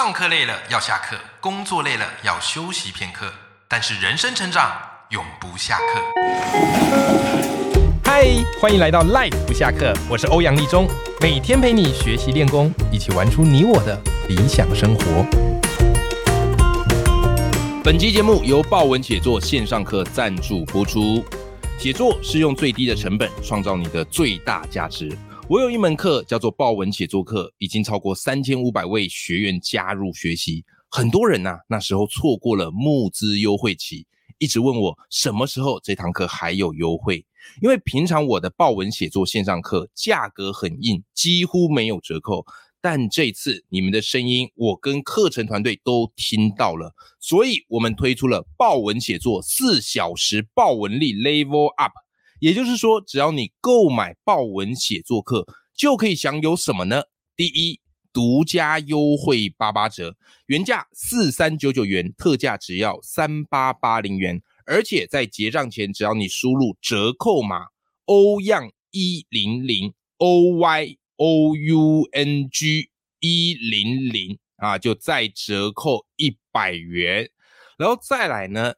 上课累了要下课，工作累了要休息片刻，但是人生成长永不下课。嗨，欢迎来到 Life 不下课，我是欧阳立中，每天陪你学习练功，一起玩出你我的理想生活。本期节目由豹文写作线上课赞助播出。写作是用最低的成本创造你的最大价值。我有一门课叫做报文写作课，已经超过三千五百位学员加入学习。很多人呐，那时候错过了募资优惠期，一直问我什么时候这堂课还有优惠。因为平常我的报文写作线上课价格很硬，几乎没有折扣。但这次你们的声音，我跟课程团队都听到了，所以我们推出了报文写作四小时报文力 Level Up。也就是说，只要你购买豹文写作课，就可以享有什么呢？第一，独家优惠八八折，原价四三九九元，特价只要三八八零元。而且在结账前，只要你输入折扣码欧样一零零 O Y O U N G 一零零啊，就再折扣一百元。然后再来呢？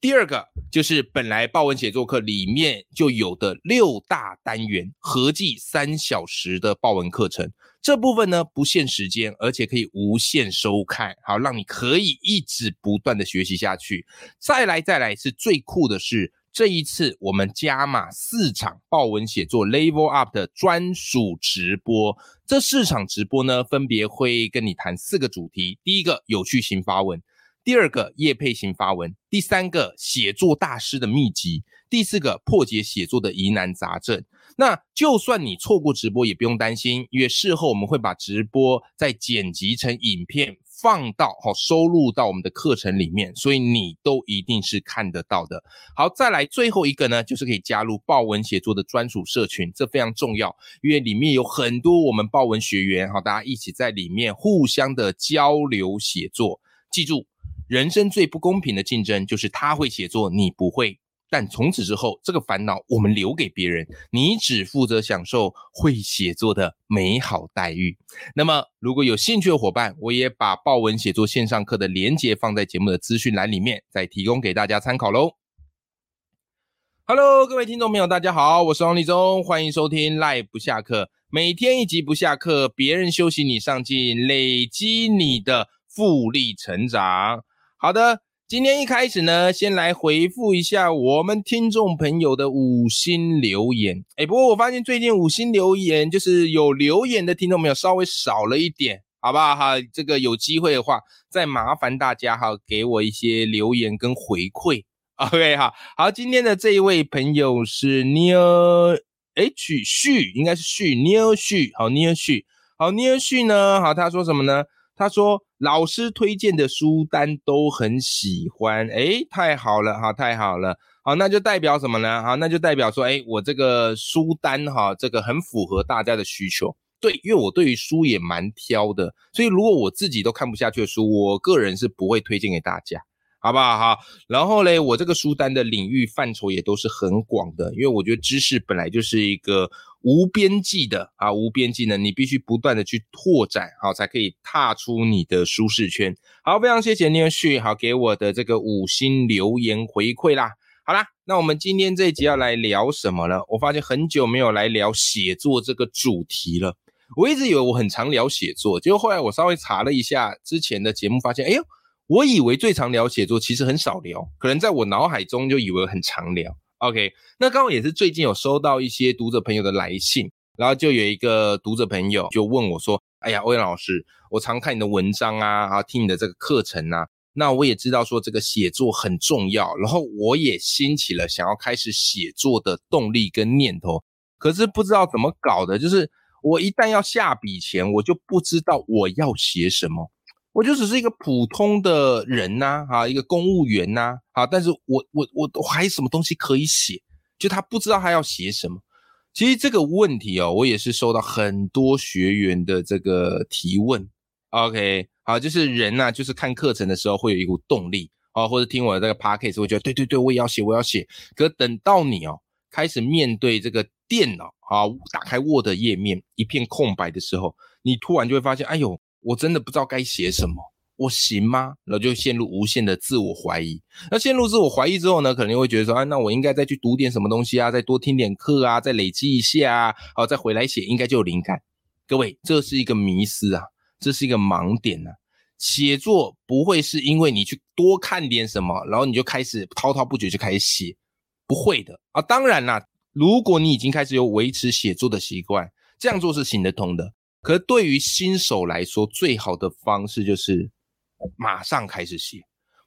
第二个就是本来豹文写作课里面就有的六大单元，合计三小时的豹文课程。这部分呢不限时间，而且可以无限收看，好让你可以一直不断的学习下去。再来再来是最酷的是，这一次我们加码四场豹文写作 Level Up 的专属直播。这四场直播呢，分别会跟你谈四个主题。第一个有趣型发文。第二个叶配型发文，第三个写作大师的秘籍，第四个破解写作的疑难杂症。那就算你错过直播也不用担心，因为事后我们会把直播再剪辑成影片，放到好收录到我们的课程里面，所以你都一定是看得到的。好，再来最后一个呢，就是可以加入豹文写作的专属社群，这非常重要，因为里面有很多我们豹文学员，好，大家一起在里面互相的交流写作，记住。人生最不公平的竞争就是他会写作，你不会。但从此之后，这个烦恼我们留给别人，你只负责享受会写作的美好待遇。那么，如果有兴趣的伙伴，我也把豹文写作线上课的连接放在节目的资讯栏里面，再提供给大家参考喽。Hello，各位听众朋友，大家好，我是王立忠，欢迎收听 Live 不下课，每天一集不下课，别人休息你上进，累积你的复利成长。好的，今天一开始呢，先来回复一下我们听众朋友的五星留言。哎，不过我发现最近五星留言就是有留言的听众朋友稍微少了一点，好不好？哈，这个有机会的话，再麻烦大家哈，给我一些留言跟回馈。OK，好好，今天的这一位朋友是 Neil H 旭，应该是旭 Neil 旭，好 Neil 旭，好 Neil 旭呢？好，他说什么呢？他说：“老师推荐的书单都很喜欢，哎，太好了哈，太好了，好，那就代表什么呢？好，那就代表说，哎，我这个书单哈，这个很符合大家的需求。对，因为我对于书也蛮挑的，所以如果我自己都看不下去的书，我个人是不会推荐给大家，好不好？好，然后嘞，我这个书单的领域范畴也都是很广的，因为我觉得知识本来就是一个。”无边际的啊，无边际的，你必须不断的去拓展，好，才可以踏出你的舒适圈。好，非常谢谢聂旭，好给我的这个五星留言回馈啦。好啦，那我们今天这一集要来聊什么呢？我发现很久没有来聊写作这个主题了。我一直以为我很常聊写作，结果后来我稍微查了一下之前的节目，发现，哎呦，我以为最常聊写作，其实很少聊，可能在我脑海中就以为很常聊。OK，那刚好也是最近有收到一些读者朋友的来信，然后就有一个读者朋友就问我说：“哎呀，欧阳老师，我常看你的文章啊，然后听你的这个课程啊，那我也知道说这个写作很重要，然后我也兴起了想要开始写作的动力跟念头，可是不知道怎么搞的，就是我一旦要下笔前，我就不知道我要写什么。”我就只是一个普通的人呐，哈，一个公务员呐，啊，但是我我我我还有什么东西可以写？就他不知道他要写什么。其实这个问题哦，我也是收到很多学员的这个提问。OK，好，就是人呐，就是看课程的时候会有一股动力啊，或者听我的这个 podcast 会觉得对对对，我也要写，我要写。可等到你哦开始面对这个电脑啊，打开 Word 页面一片空白的时候，你突然就会发现，哎呦。我真的不知道该写什么，我行吗？然后就陷入无限的自我怀疑。那陷入自我怀疑之后呢，可能会觉得说，啊，那我应该再去读点什么东西啊，再多听点课啊，再累积一下啊，好，再回来写，应该就有灵感。各位，这是一个迷思啊，这是一个盲点啊。写作不会是因为你去多看点什么，然后你就开始滔滔不绝就开始写，不会的啊。当然啦，如果你已经开始有维持写作的习惯，这样做是行得通的。可对于新手来说，最好的方式就是马上开始写，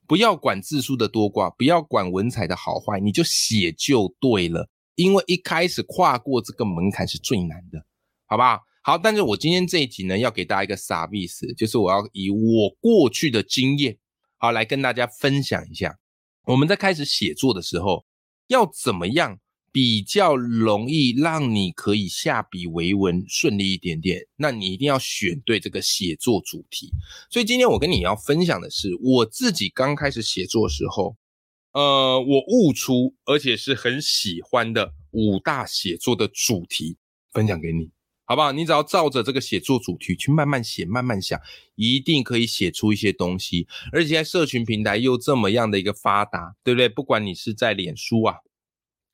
不要管字数的多寡，不要管文采的好坏，你就写就对了。因为一开始跨过这个门槛是最难的，好不好？好，但是我今天这一集呢，要给大家一个傻逼死，就是我要以我过去的经验，好来跟大家分享一下，我们在开始写作的时候，要怎么样比较容易让你可以下笔为文顺利一点点？那你一定要选对这个写作主题。所以今天我跟你要分享的是，我自己刚开始写作时候，呃，我悟出而且是很喜欢的五大写作的主题，分享给你。好不好？你只要照着这个写作主题去慢慢写、慢慢想，一定可以写出一些东西。而且在社群平台又这么样的一个发达，对不对？不管你是在脸书啊、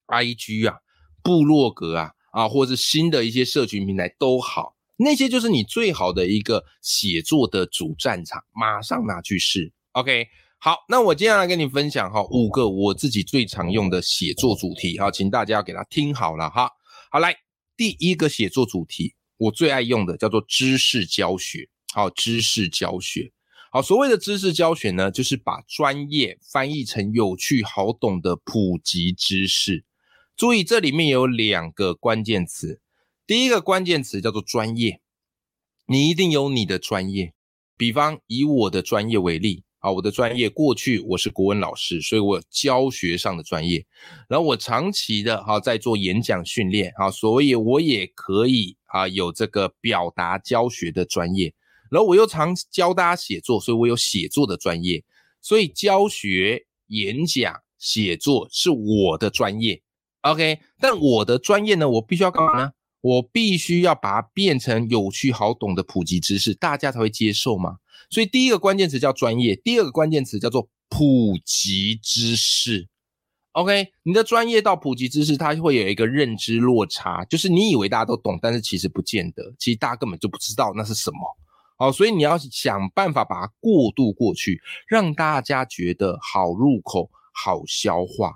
IG 啊、部落格啊啊，或者是新的一些社群平台都好，那些就是你最好的一个写作的主战场，马上拿去试。OK，好，那我接下来跟你分享哈五个我自己最常用的写作主题哈，请大家要给他听好了哈。好，来。第一个写作主题，我最爱用的叫做知识教学。好，知识教学。好，所谓的知识教学呢，就是把专业翻译成有趣好懂的普及知识。注意，这里面有两个关键词。第一个关键词叫做专业，你一定有你的专业。比方以我的专业为例。啊，我的专业过去我是国文老师，所以我教学上的专业，然后我长期的哈在做演讲训练，啊，所以我也可以啊有这个表达教学的专业，然后我又常教大家写作，所以我有写作的专业，所以教学、演讲、写作是我的专业，OK，但我的专业呢，我必须要干嘛呢？我必须要把它变成有趣好懂的普及知识，大家才会接受嘛。所以第一个关键词叫专业，第二个关键词叫做普及知识。OK，你的专业到普及知识，它会有一个认知落差，就是你以为大家都懂，但是其实不见得，其实大家根本就不知道那是什么。好，所以你要想办法把它过渡过去，让大家觉得好入口、好消化。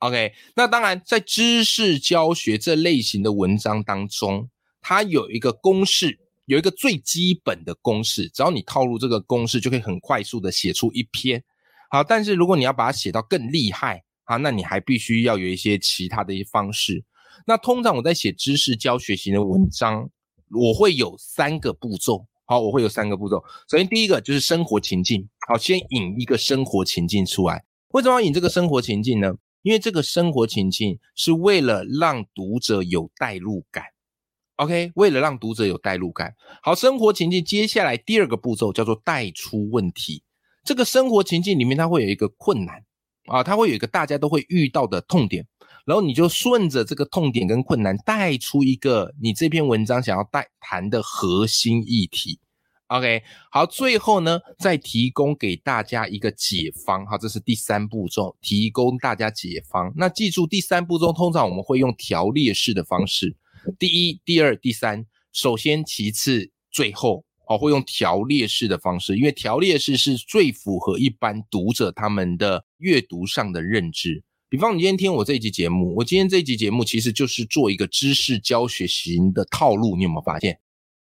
OK，那当然在知识教学这类型的文章当中，它有一个公式。有一个最基本的公式，只要你套入这个公式，就可以很快速的写出一篇。好，但是如果你要把它写到更厉害啊，那你还必须要有一些其他的一些方式。那通常我在写知识教学型的文章，我会有三个步骤。好，我会有三个步骤。首先第一个就是生活情境。好，先引一个生活情境出来。为什么要引这个生活情境呢？因为这个生活情境是为了让读者有代入感。OK，为了让读者有代入感，好，生活情境接下来第二个步骤叫做带出问题。这个生活情境里面，它会有一个困难啊，它会有一个大家都会遇到的痛点，然后你就顺着这个痛点跟困难带出一个你这篇文章想要带谈的核心议题。OK，好，最后呢，再提供给大家一个解方。好，这是第三步骤，提供大家解方。那记住，第三步骤通常我们会用条列式的方式。第一、第二、第三，首先、其次、最后，哦，会用条列式的方式，因为条列式是最符合一般读者他们的阅读上的认知。比方，你今天听我这一集节目，我今天这一集节目其实就是做一个知识教学型的套路。你有没有发现？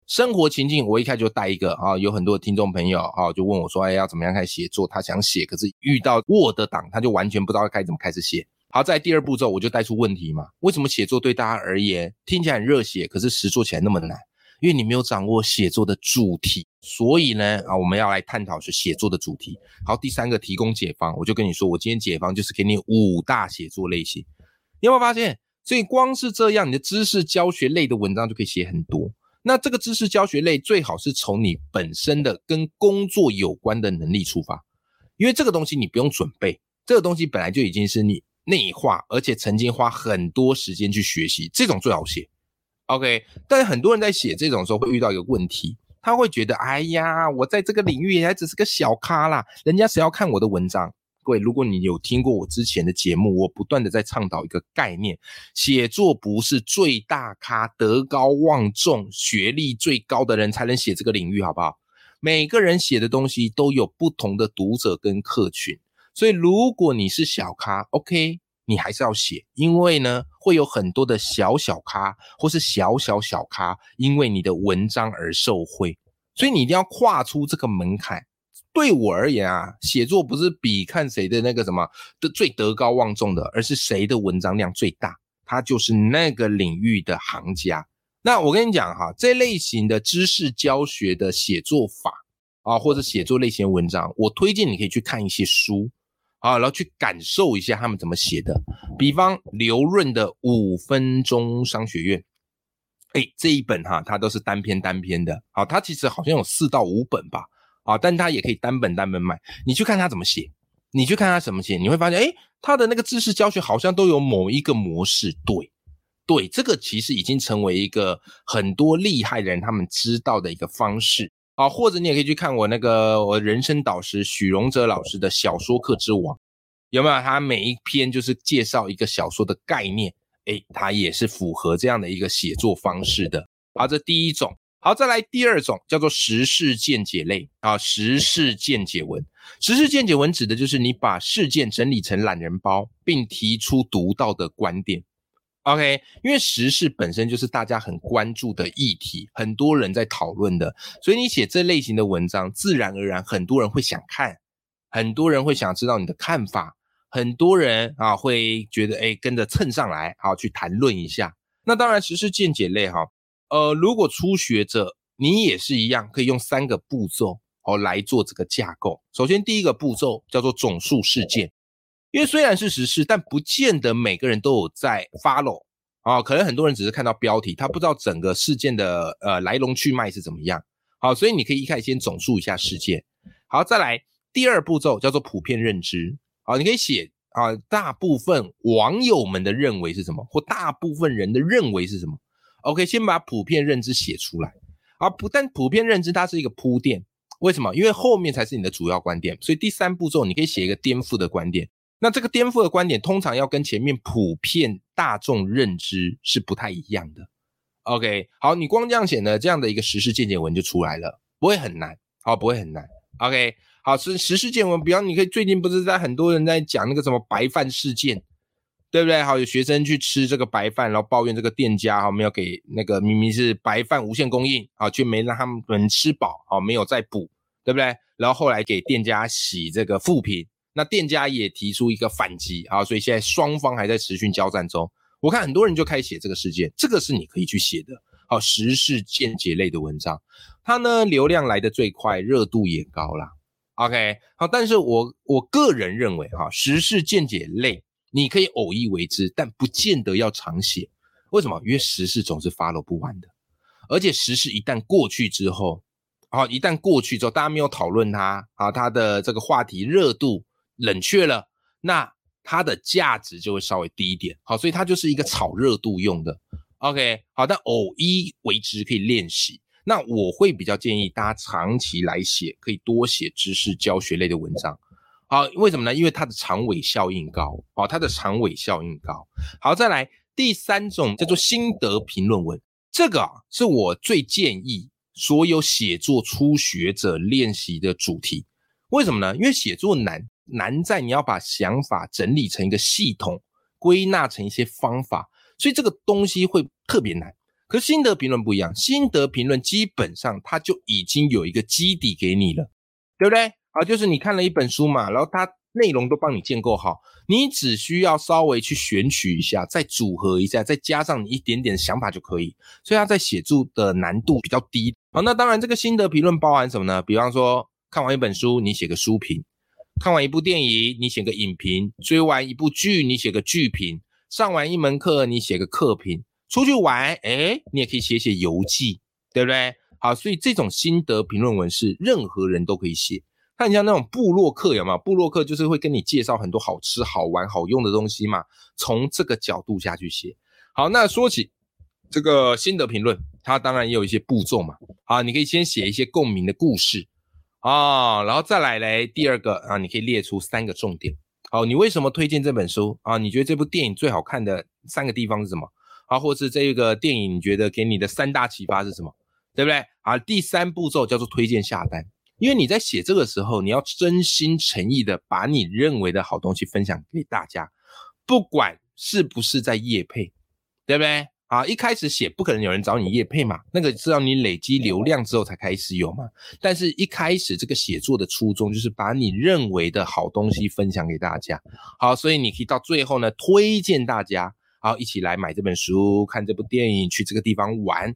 生活情境，我一开就带一个啊，有很多听众朋友啊，就问我说，哎，要怎么样开始写作？他想写，可是遇到 Word 档，他就完全不知道该怎么开始写。好，在第二步骤我就带出问题嘛？为什么写作对大家而言听起来很热血，可是实做起来那么难？因为你没有掌握写作的主题。所以呢，啊，我们要来探讨是写作的主题。好，第三个提供解方，我就跟你说，我今天解方就是给你五大写作类型。你有没有发现？所以光是这样，你的知识教学类的文章就可以写很多。那这个知识教学类最好是从你本身的跟工作有关的能力出发，因为这个东西你不用准备，这个东西本来就已经是你。内化，而且曾经花很多时间去学习，这种最好写。OK，但是很多人在写这种时候会遇到一个问题，他会觉得，哎呀，我在这个领域还只是个小咖啦，人家谁要看我的文章？各位，如果你有听过我之前的节目，我不断的在倡导一个概念：写作不是最大咖、德高望重、学历最高的人才能写这个领域，好不好？每个人写的东西都有不同的读者跟客群，所以如果你是小咖，OK，你还是要写，因为呢，会有很多的小小咖或是小小小咖，因为你的文章而受惠，所以你一定要跨出这个门槛。对我而言啊，写作不是比看谁的那个什么的最德高望重的，而是谁的文章量最大，他就是那个领域的行家。那我跟你讲哈，这类型的知识教学的写作法啊，或者写作类型的文章，我推荐你可以去看一些书啊，然后去感受一下他们怎么写的。比方刘润的《五分钟商学院》，哎，这一本哈，它都是单篇单篇的，好，它其实好像有四到五本吧。啊，但他也可以单本单本买，你去看他怎么写，你去看他怎么写，你会发现，哎，他的那个知识教学好像都有某一个模式。对，对，这个其实已经成为一个很多厉害的人他们知道的一个方式啊。或者你也可以去看我那个我人生导师许荣哲老师的小说课之王，有没有？他每一篇就是介绍一个小说的概念，哎，他也是符合这样的一个写作方式的。好，这第一种。好，再来第二种叫做时事见解类啊，时事见解文。时事见解文指的就是你把事件整理成懒人包，并提出独到的观点。OK，因为时事本身就是大家很关注的议题，很多人在讨论的，所以你写这类型的文章，自然而然很多人会想看，很多人会想知道你的看法，很多人啊会觉得哎跟着蹭上来，好去谈论一下。那当然，时事见解类哈。呃，如果初学者，你也是一样，可以用三个步骤哦来做这个架构。首先，第一个步骤叫做总数事件，因为虽然是实事，但不见得每个人都有在 follow 啊，可能很多人只是看到标题，他不知道整个事件的呃来龙去脉是怎么样。好，所以你可以一开始先总数一下事件。好，再来第二步骤叫做普遍认知。好，你可以写啊，大部分网友们的认为是什么，或大部分人的认为是什么。OK，先把普遍认知写出来，啊不但普遍认知它是一个铺垫，为什么？因为后面才是你的主要观点，所以第三步骤你可以写一个颠覆的观点。那这个颠覆的观点通常要跟前面普遍大众认知是不太一样的。OK，好，你光这样写呢，这样的一个实事见解文就出来了，不会很难，好，不会很难。OK，好，实实事见文，比方你可以最近不是在很多人在讲那个什么白饭事件。对不对？好，有学生去吃这个白饭，然后抱怨这个店家哈没有给那个明明是白饭无限供应啊，却没让他们吃饱，啊没有再补，对不对？然后后来给店家洗这个负评，那店家也提出一个反击啊，所以现在双方还在持续交战中。我看很多人就开始写这个事件，这个是你可以去写的，好时事见解类的文章，它呢流量来的最快，热度也高啦。OK，好，但是我我个人认为哈，时事见解类。你可以偶一为之，但不见得要常写。为什么？因为时事总是 follow 不完的，而且时事一旦过去之后，啊，一旦过去之后，大家没有讨论它，啊，它的这个话题热度冷却了，那它的价值就会稍微低一点。好，所以它就是一个炒热度用的。OK，好，但偶一为之可以练习。那我会比较建议大家长期来写，可以多写知识教学类的文章。好，为什么呢？因为它的长尾效应高，哦，它的长尾效应高。好，再来第三种叫做心得评论文，这个啊是我最建议所有写作初学者练习的主题。为什么呢？因为写作难，难在你要把想法整理成一个系统，归纳成一些方法，所以这个东西会特别难。可心得评论不一样，心得评论基本上它就已经有一个基底给你了，对不对？啊，就是你看了一本书嘛，然后它内容都帮你建构好，你只需要稍微去选取一下，再组合一下，再加上你一点点想法就可以。所以它在写作的难度比较低。好，那当然这个心得评论包含什么呢？比方说看完一本书，你写个书评；看完一部电影，你写个影评；追完一部剧，你写个剧评；上完一门课，你写个课评；出去玩，哎，你也可以写写游记，对不对？好，所以这种心得评论文是任何人都可以写。看一下那种部落客有没有？部落客就是会跟你介绍很多好吃、好玩、好用的东西嘛。从这个角度下去写。好，那说起这个心得评论，它当然也有一些步骤嘛。啊，你可以先写一些共鸣的故事啊，然后再来嘞。第二个啊，你可以列出三个重点。好，你为什么推荐这本书啊？你觉得这部电影最好看的三个地方是什么？啊，或是这个电影你觉得给你的三大启发是什么？对不对？啊，第三步骤叫做推荐下单，因为你在写这个时候，你要真心诚意的把你认为的好东西分享给大家，不管是不是在夜配，对不对？啊，一开始写不可能有人找你夜配嘛，那个是要你累积流量之后才开始有嘛。但是一开始这个写作的初衷就是把你认为的好东西分享给大家。好，所以你可以到最后呢，推荐大家，好一起来买这本书、看这部电影、去这个地方玩，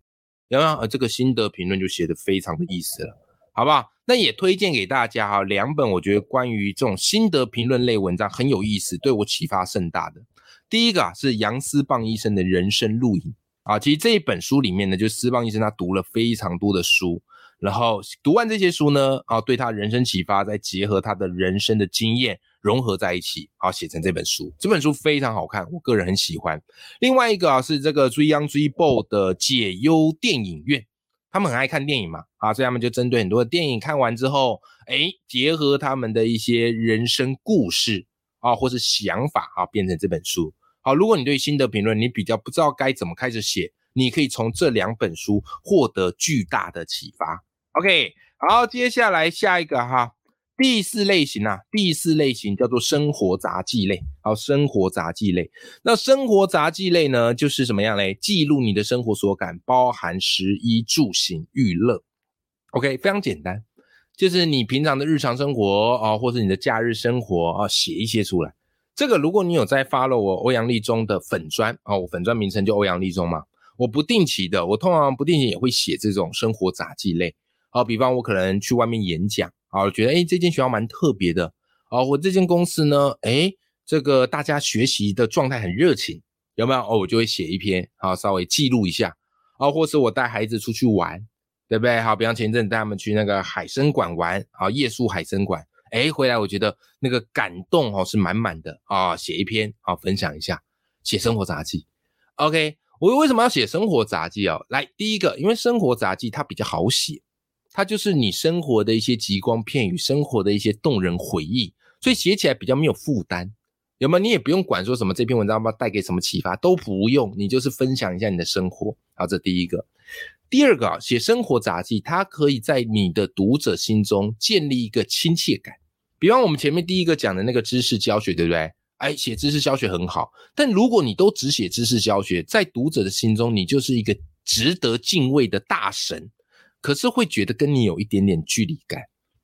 然后呃这个心得评论就写的非常的意思了，好不好？那也推荐给大家哈，两本我觉得关于这种心得评论类文章很有意思，对我启发甚大的。第一个啊是杨思棒医生的人生录影啊，其实这一本书里面呢，就是思棒医生他读了非常多的书，然后读完这些书呢，啊对他人生启发，再结合他的人生的经验融合在一起，啊写成这本书。这本书非常好看，我个人很喜欢。另外一个啊是这个追央追 BO 的解忧电影院，他们很爱看电影嘛，啊所以他们就针对很多的电影看完之后，哎结合他们的一些人生故事啊或是想法啊变成这本书。好，如果你对心得评论你比较不知道该怎么开始写，你可以从这两本书获得巨大的启发。OK，好，接下来下一个哈，第四类型啊，第四类型叫做生活杂记类。好，生活杂记类，那生活杂记类呢，就是什么样嘞？记录你的生活所感，包含食衣住行娱乐。OK，非常简单，就是你平常的日常生活啊，或者你的假日生活啊，写一些出来。这个如果你有在 follow 我欧阳立中的粉砖啊，我粉砖名称就欧阳立中嘛。我不定期的，我通常不定期也会写这种生活杂记类啊。比方我可能去外面演讲啊，觉得哎这间学校蛮特别的啊，我这间公司呢，哎这个大家学习的状态很热情，有没有？哦，我就会写一篇啊，稍微记录一下啊，或是我带孩子出去玩，对不对？好，比方前阵带他们去那个海参馆玩啊，夜宿海参馆。哎，回来我觉得那个感动哦是满满的啊，写一篇好分享一下，写生活杂记。OK，我为什么要写生活杂记哦？来，第一个，因为生活杂记它比较好写，它就是你生活的一些极光片语，生活的一些动人回忆，所以写起来比较没有负担。有没有？你也不用管说什么这篇文章要带给什么启发，都不用，你就是分享一下你的生活。好，这第一个。第二个啊，写生活杂记，它可以在你的读者心中建立一个亲切感。比方我们前面第一个讲的那个知识教学，对不对？哎，写知识教学很好，但如果你都只写知识教学，在读者的心中，你就是一个值得敬畏的大神，可是会觉得跟你有一点点距离感。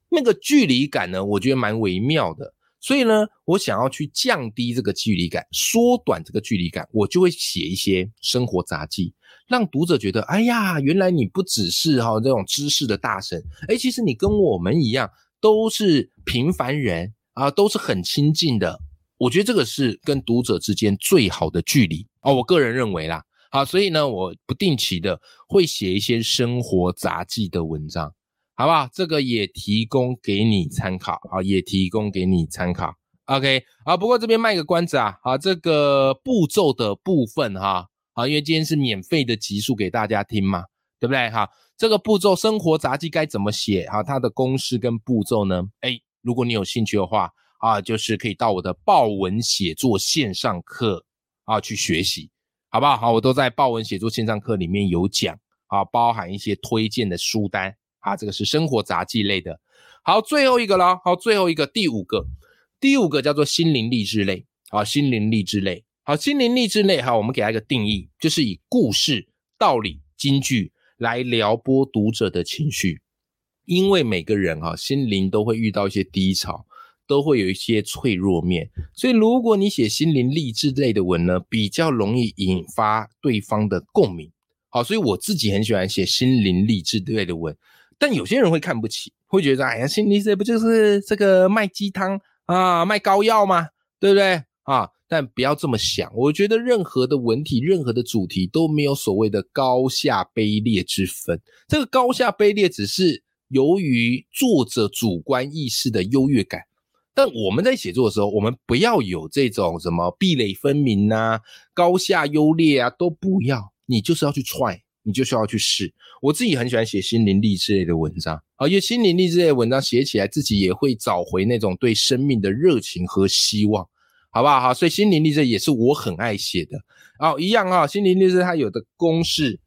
那个距离感呢，我觉得蛮微妙的。所以呢，我想要去降低这个距离感，缩短这个距离感，我就会写一些生活杂记，让读者觉得，哎呀，原来你不只是哈这种知识的大神，哎，其实你跟我们一样。都是平凡人啊，都是很亲近的。我觉得这个是跟读者之间最好的距离哦。我个人认为啦，好，所以呢，我不定期的会写一些生活杂记的文章，好不好？这个也提供给你参考啊，也提供给你参考。OK，啊，不过这边卖个关子啊，啊，这个步骤的部分哈，啊，因为今天是免费的集数给大家听嘛，对不对？哈。这个步骤生活杂记该怎么写啊？它的公式跟步骤呢？哎，如果你有兴趣的话啊，就是可以到我的报文写作线上课啊去学习，好不好？好，我都在报文写作线上课里面有讲啊，包含一些推荐的书单啊，这个是生活杂技类的。好，最后一个了，好，最后一个第五个，第五个叫做心灵励志类啊，心灵励志类。好，心灵励志类哈，我们给它一个定义，就是以故事、道理、金句。来撩拨读者的情绪，因为每个人哈心灵都会遇到一些低潮，都会有一些脆弱面，所以如果你写心灵励志类的文呢，比较容易引发对方的共鸣。好，所以我自己很喜欢写心灵励志类的文，但有些人会看不起，会觉得哎呀，心灵励志不就是这个卖鸡汤啊，卖膏药吗？对不对啊？但不要这么想，我觉得任何的文体、任何的主题都没有所谓的高下卑劣之分。这个高下卑劣只是由于作者主观意识的优越感。但我们在写作的时候，我们不要有这种什么壁垒分明啊、高下优劣啊，都不要。你就是要去踹你就是要去试。我自己很喜欢写心灵励志类的文章啊，因为心灵励志类文章写起来，自己也会找回那种对生命的热情和希望，好不好？好，所以心灵励志也是我很爱写的。哦，一样啊，心灵励志它有的公式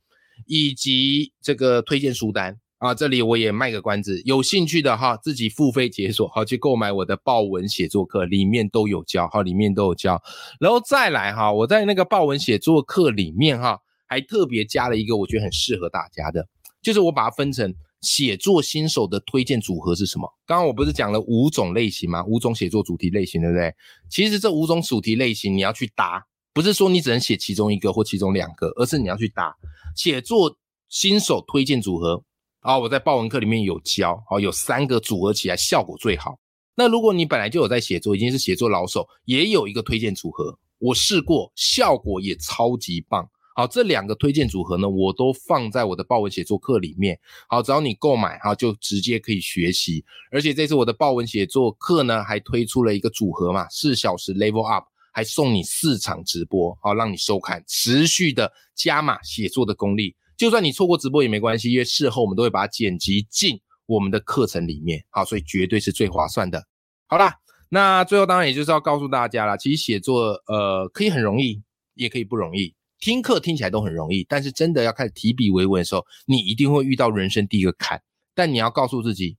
以及这个推荐书单。啊，这里我也卖个关子，有兴趣的哈，自己付费解锁，好去购买我的豹文写作课，里面都有教，好，里面都有教，然后再来哈，我在那个豹文写作课里面哈，还特别加了一个我觉得很适合大家的，就是我把它分成写作新手的推荐组合是什么？刚刚我不是讲了五种类型吗？五种写作主题类型，对不对？其实这五种主题类型你要去搭，不是说你只能写其中一个或其中两个，而是你要去搭写作新手推荐组合。啊，我在报文课里面有教，好，有三个组合起来效果最好。那如果你本来就有在写作，已经是写作老手，也有一个推荐组合，我试过，效果也超级棒。好，这两个推荐组合呢，我都放在我的报文写作课里面。好，只要你购买，哈，就直接可以学习。而且这次我的报文写作课呢，还推出了一个组合嘛，四小时 Level Up，还送你四场直播，好，让你收看，持续的加码写作的功力。就算你错过直播也没关系，因为事后我们都会把它剪辑进我们的课程里面，好，所以绝对是最划算的。好啦，那最后当然也就是要告诉大家了，其实写作呃可以很容易，也可以不容易。听课听起来都很容易，但是真的要开始提笔为文的时候，你一定会遇到人生第一个坎。但你要告诉自己，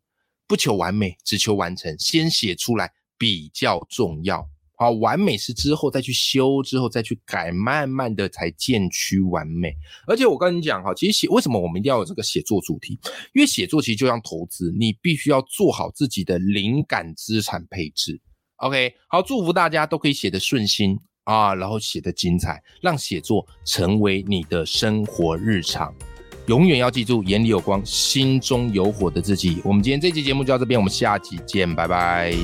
不求完美，只求完成，先写出来比较重要。好，完美是之后再去修，之后再去改，慢慢的才渐趋完美。而且我跟你讲哈，其实写为什么我们一定要有这个写作主题？因为写作其实就像投资，你必须要做好自己的灵感资产配置。OK，好，祝福大家都可以写得顺心啊，然后写得精彩，让写作成为你的生活日常。永远要记住，眼里有光，心中有火的自己。我们今天这期节目就到这边，我们下期见，拜拜。